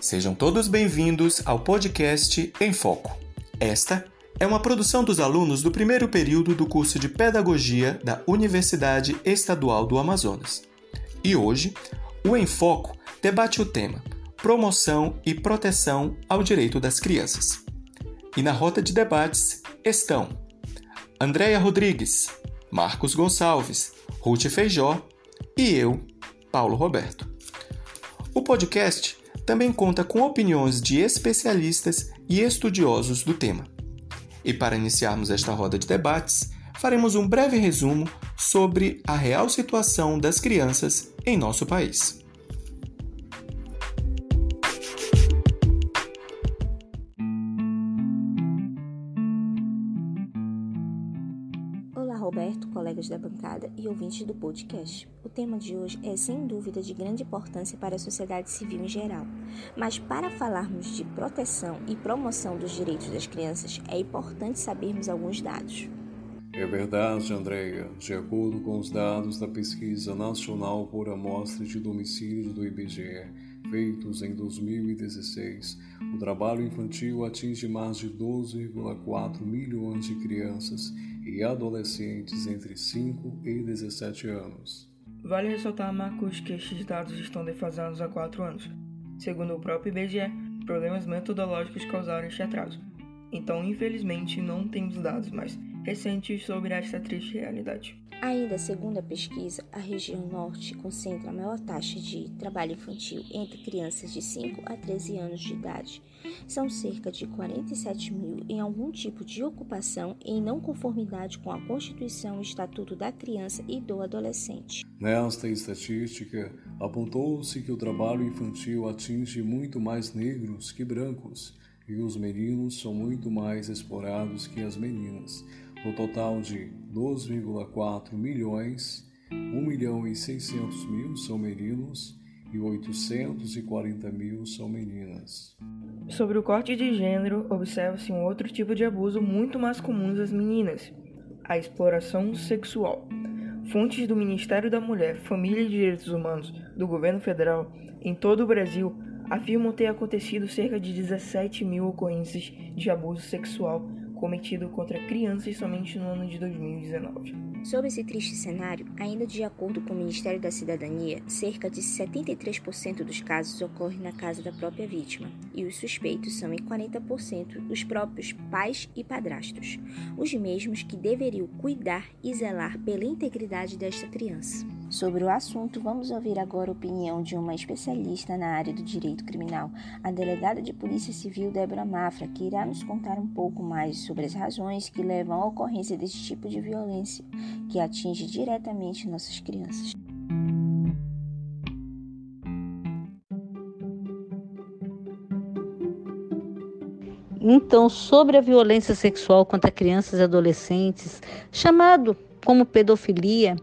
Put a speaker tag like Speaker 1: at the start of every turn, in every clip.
Speaker 1: Sejam todos bem-vindos ao podcast Em Foco. Esta é uma produção dos alunos do primeiro período do curso de Pedagogia da Universidade Estadual do Amazonas. E hoje, o Em Foco debate o tema Promoção e Proteção ao Direito das Crianças. E na rota de debates estão Andréia Rodrigues, Marcos Gonçalves, Ruth Feijó e eu, Paulo Roberto. O podcast também conta com opiniões de especialistas e estudiosos do tema. E para iniciarmos esta roda de debates, faremos um breve resumo sobre a real situação das crianças em nosso país.
Speaker 2: Colegas da bancada e ouvintes do podcast. O tema de hoje é sem dúvida de grande importância para a sociedade civil em geral. Mas para falarmos de proteção e promoção dos direitos das crianças, é importante sabermos alguns dados.
Speaker 3: É verdade, Andréia. De acordo com os dados da Pesquisa Nacional por Amostra de Domicílio do IBGE, feitos em 2016, o trabalho infantil atinge mais de 12,4 milhões de crianças e adolescentes entre 5 e 17 anos.
Speaker 4: Vale ressaltar, Marcos, que estes dados estão defasados há 4 anos. Segundo o próprio IBGE, problemas metodológicos causaram este atraso. Então, infelizmente, não temos dados mais recentes sobre esta triste realidade.
Speaker 2: Ainda segundo a pesquisa, a região norte concentra a maior taxa de trabalho infantil entre crianças de 5 a 13 anos de idade. São cerca de 47 mil em algum tipo de ocupação em não conformidade com a Constituição e Estatuto da Criança e do Adolescente.
Speaker 3: Nesta estatística, apontou-se que o trabalho infantil atinge muito mais negros que brancos e os meninos são muito mais explorados que as meninas. No total de 2,4 milhões, 1 milhão e 600 mil são meninos e 840 mil são meninas.
Speaker 4: Sobre o corte de gênero, observa-se um outro tipo de abuso muito mais comum das meninas, a exploração sexual. Fontes do Ministério da Mulher, Família e Direitos Humanos do governo federal em todo o Brasil afirmam ter acontecido cerca de 17 mil ocorrências de abuso sexual cometido contra crianças somente no ano de 2019.
Speaker 2: Sob esse triste cenário, ainda de acordo com o Ministério da Cidadania, cerca de 73% dos casos ocorrem na casa da própria vítima, e os suspeitos são em 40% os próprios pais e padrastos, os mesmos que deveriam cuidar e zelar pela integridade desta criança. Sobre o assunto, vamos ouvir agora a opinião de uma especialista na área do direito criminal, a delegada de Polícia Civil Débora Mafra, que irá nos contar um pouco mais sobre as razões que levam à ocorrência desse tipo de violência, que atinge diretamente nossas crianças.
Speaker 5: Então, sobre a violência sexual contra crianças e adolescentes, chamado como pedofilia,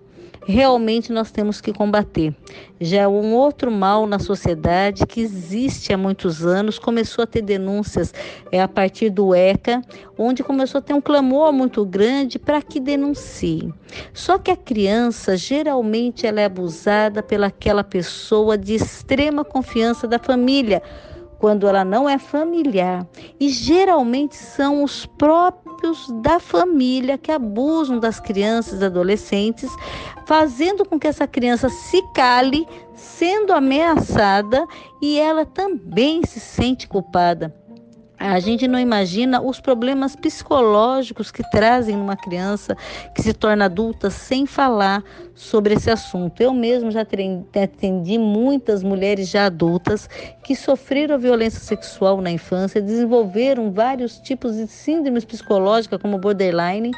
Speaker 5: realmente nós temos que combater. Já é um outro mal na sociedade que existe há muitos anos, começou a ter denúncias é, a partir do ECA, onde começou a ter um clamor muito grande para que denunciem. Só que a criança, geralmente, ela é abusada pelaquela pessoa de extrema confiança da família, quando ela não é familiar. E geralmente são os próprios da família que abusam das crianças e adolescentes, fazendo com que essa criança se cale, sendo ameaçada e ela também se sente culpada. A gente não imagina os problemas psicológicos que trazem numa criança que se torna adulta sem falar sobre esse assunto. Eu mesmo já atendi muitas mulheres já adultas que sofreram violência sexual na infância, desenvolveram vários tipos de síndromes psicológicas, como borderline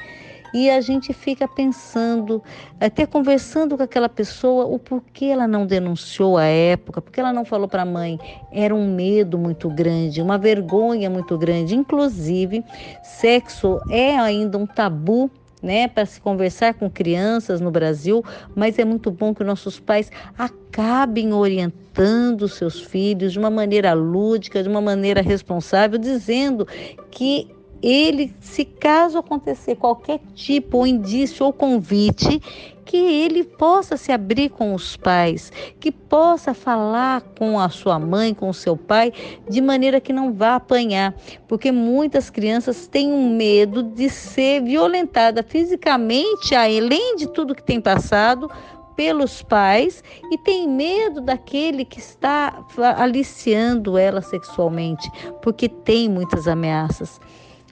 Speaker 5: e a gente fica pensando, até conversando com aquela pessoa, o porquê ela não denunciou à época, porque ela não falou para a mãe. Era um medo muito grande, uma vergonha muito grande. Inclusive, sexo é ainda um tabu né, para se conversar com crianças no Brasil, mas é muito bom que nossos pais acabem orientando seus filhos de uma maneira lúdica, de uma maneira responsável, dizendo que ele, se caso acontecer qualquer tipo ou indício ou convite, que ele possa se abrir com os pais, que possa falar com a sua mãe, com o seu pai, de maneira que não vá apanhar, porque muitas crianças têm um medo de ser violentada fisicamente, além de tudo que tem passado, pelos pais e tem medo daquele que está aliciando ela sexualmente, porque tem muitas ameaças.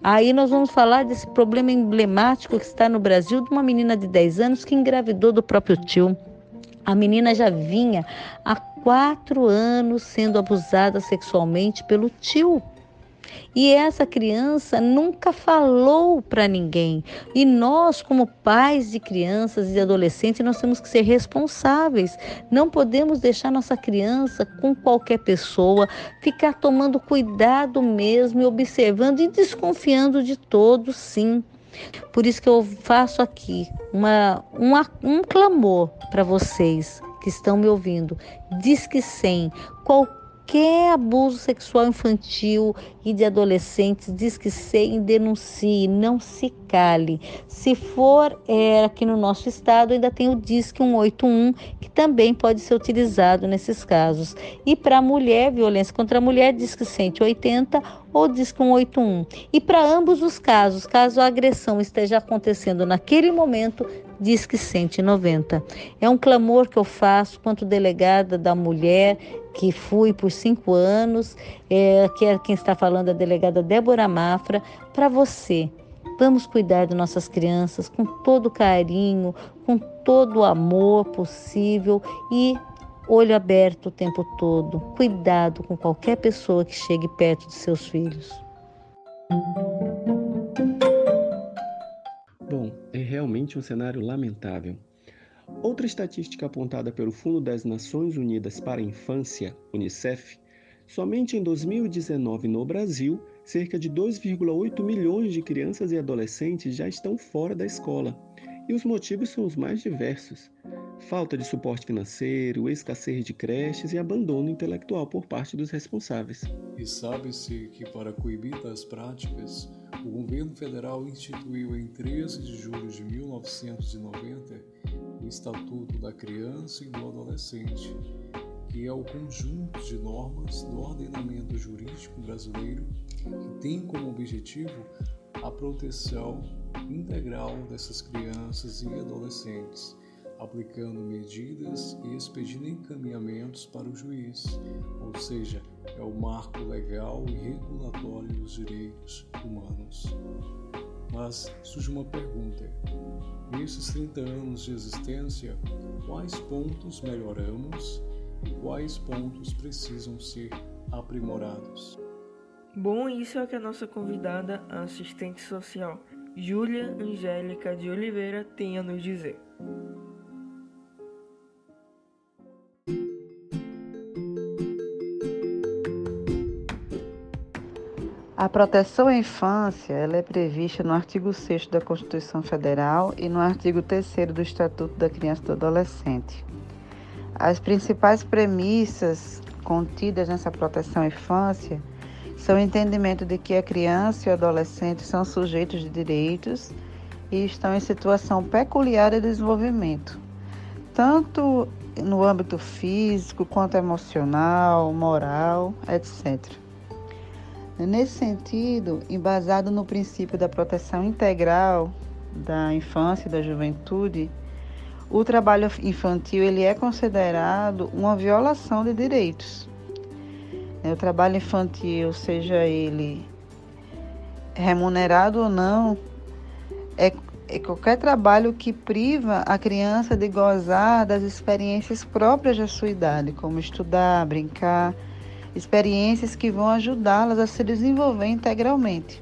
Speaker 5: Aí nós vamos falar desse problema emblemático que está no Brasil de uma menina de 10 anos que engravidou do próprio tio. A menina já vinha há quatro anos sendo abusada sexualmente pelo tio. E essa criança nunca falou para ninguém. E nós, como pais de crianças e adolescentes, nós temos que ser responsáveis. Não podemos deixar nossa criança com qualquer pessoa, ficar tomando cuidado mesmo e observando e desconfiando de todos, sim. Por isso que eu faço aqui uma, uma um clamor para vocês que estão me ouvindo. Diz que 100, qualquer qualquer abuso sexual infantil e de adolescentes, diz que sei denuncie, não se cale. Se for é, aqui no nosso estado, ainda tem o Disque 181, que também pode ser utilizado nesses casos. E para mulher, violência contra a mulher, Disque 180 ou Disque 181. E para ambos os casos, caso a agressão esteja acontecendo naquele momento, Disque 190. É um clamor que eu faço quanto delegada da mulher, que fui por cinco anos, é, que é quem está falando a delegada Débora Mafra, para você. Vamos cuidar de nossas crianças com todo carinho, com todo o amor possível e olho aberto o tempo todo. Cuidado com qualquer pessoa que chegue perto de seus filhos.
Speaker 1: Bom, é realmente um cenário lamentável. Outra estatística apontada pelo Fundo das Nações Unidas para a Infância, UNICEF, somente em 2019 no Brasil, cerca de 2,8 milhões de crianças e adolescentes já estão fora da escola. E os motivos são os mais diversos: falta de suporte financeiro, escassez de creches e abandono intelectual por parte dos responsáveis.
Speaker 3: E sabe-se que, para coibir tais práticas, o governo federal instituiu em 13 de julho de 1990 o Estatuto da Criança e do Adolescente, que é o conjunto de normas do ordenamento jurídico brasileiro que tem como objetivo a proteção integral dessas crianças e adolescentes aplicando medidas e expedindo encaminhamentos para o juiz, ou seja, é o marco legal e regulatório dos direitos humanos. Mas surge uma pergunta: nesses 30 anos de existência, quais pontos melhoramos e quais pontos precisam ser aprimorados?
Speaker 4: Bom, isso é o que a nossa convidada, a assistente social, Júlia Angélica de Oliveira, tem a nos dizer.
Speaker 6: A proteção à infância ela é prevista no artigo 6 da Constituição Federal e no artigo 3 do Estatuto da Criança e do Adolescente. As principais premissas contidas nessa proteção à infância são o entendimento de que a criança e o adolescente são sujeitos de direitos e estão em situação peculiar de desenvolvimento, tanto no âmbito físico quanto emocional, moral, etc. Nesse sentido, embasado no princípio da proteção integral da infância e da juventude, o trabalho infantil ele é considerado uma violação de direitos. O trabalho infantil, seja ele remunerado ou não, é, é qualquer trabalho que priva a criança de gozar das experiências próprias da sua idade, como estudar, brincar, experiências que vão ajudá-las a se desenvolver integralmente.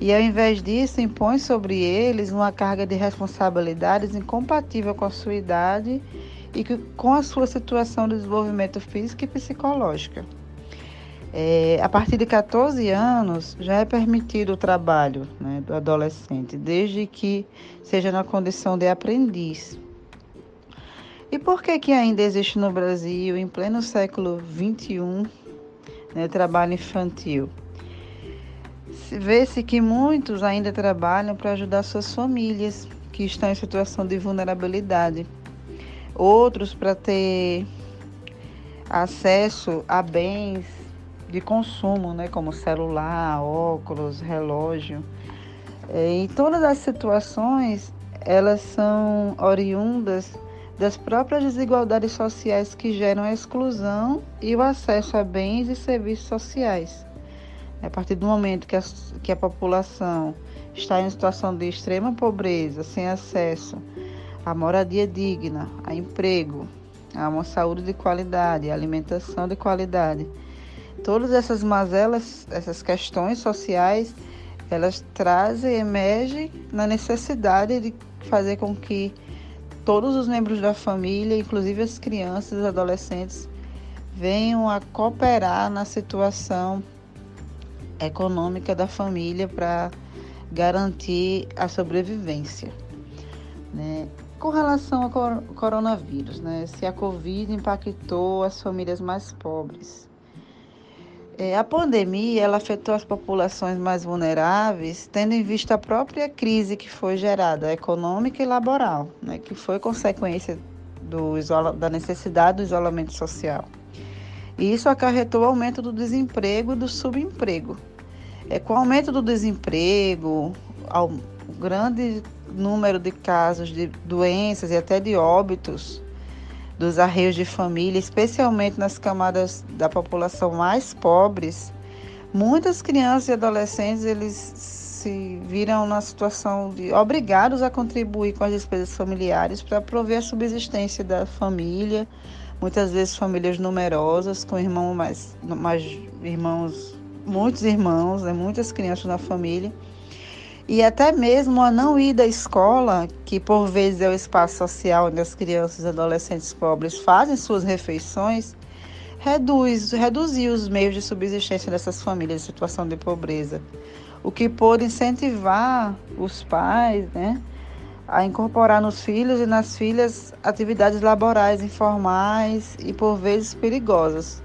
Speaker 6: E ao invés disso, impõe sobre eles uma carga de responsabilidades incompatível com a sua idade e com a sua situação de desenvolvimento físico e psicológica. É, a partir de 14 anos, já é permitido o trabalho né, do adolescente, desde que seja na condição de aprendiz. E por que, que ainda existe no Brasil, em pleno século XXI, né, trabalho infantil. vê-se que muitos ainda trabalham para ajudar suas famílias que estão em situação de vulnerabilidade. Outros para ter acesso a bens de consumo, né, como celular, óculos, relógio. É, e todas as situações, elas são oriundas das próprias desigualdades sociais que geram a exclusão e o acesso a bens e serviços sociais. A partir do momento que a, que a população está em situação de extrema pobreza, sem acesso a moradia digna, a emprego, a uma saúde de qualidade, a alimentação de qualidade, todas essas mazelas, essas questões sociais, elas trazem, emergem na necessidade de fazer com que todos os membros da família, inclusive as crianças, os adolescentes, venham a cooperar na situação econômica da família para garantir a sobrevivência. Né? Com relação ao coronavírus, né? se a Covid impactou as famílias mais pobres. É, a pandemia ela afetou as populações mais vulneráveis, tendo em vista a própria crise que foi gerada, econômica e laboral, né? que foi consequência do da necessidade do isolamento social. E isso acarretou o aumento do desemprego e do subemprego, é, com o aumento do desemprego, ao grande número de casos de doenças e até de óbitos dos arreios de família, especialmente nas camadas da população mais pobres, muitas crianças e adolescentes eles se viram na situação de obrigados a contribuir com as despesas familiares para prover a subsistência da família, muitas vezes famílias numerosas com irmãos mais, mais irmãos muitos irmãos, né, muitas crianças na família. E até mesmo a não ir da escola, que por vezes é o espaço social onde as crianças e adolescentes pobres fazem suas refeições, reduz, reduziu os meios de subsistência dessas famílias em situação de pobreza. O que pôde incentivar os pais né, a incorporar nos filhos e nas filhas atividades laborais informais e por vezes perigosas.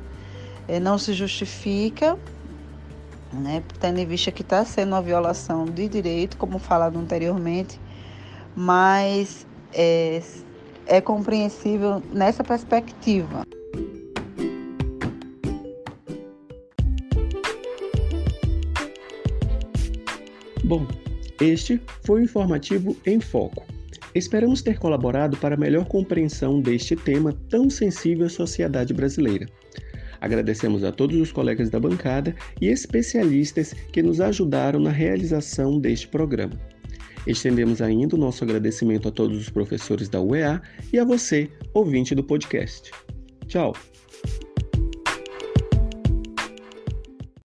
Speaker 6: É, não se justifica né, tendo em vista que está sendo uma violação de direito, como falado anteriormente, mas é, é compreensível nessa perspectiva.
Speaker 1: Bom, este foi o informativo em foco. Esperamos ter colaborado para a melhor compreensão deste tema tão sensível à sociedade brasileira. Agradecemos a todos os colegas da bancada e especialistas que nos ajudaram na realização deste programa. Estendemos ainda o nosso agradecimento a todos os professores da UEA e a você, ouvinte do podcast. Tchau!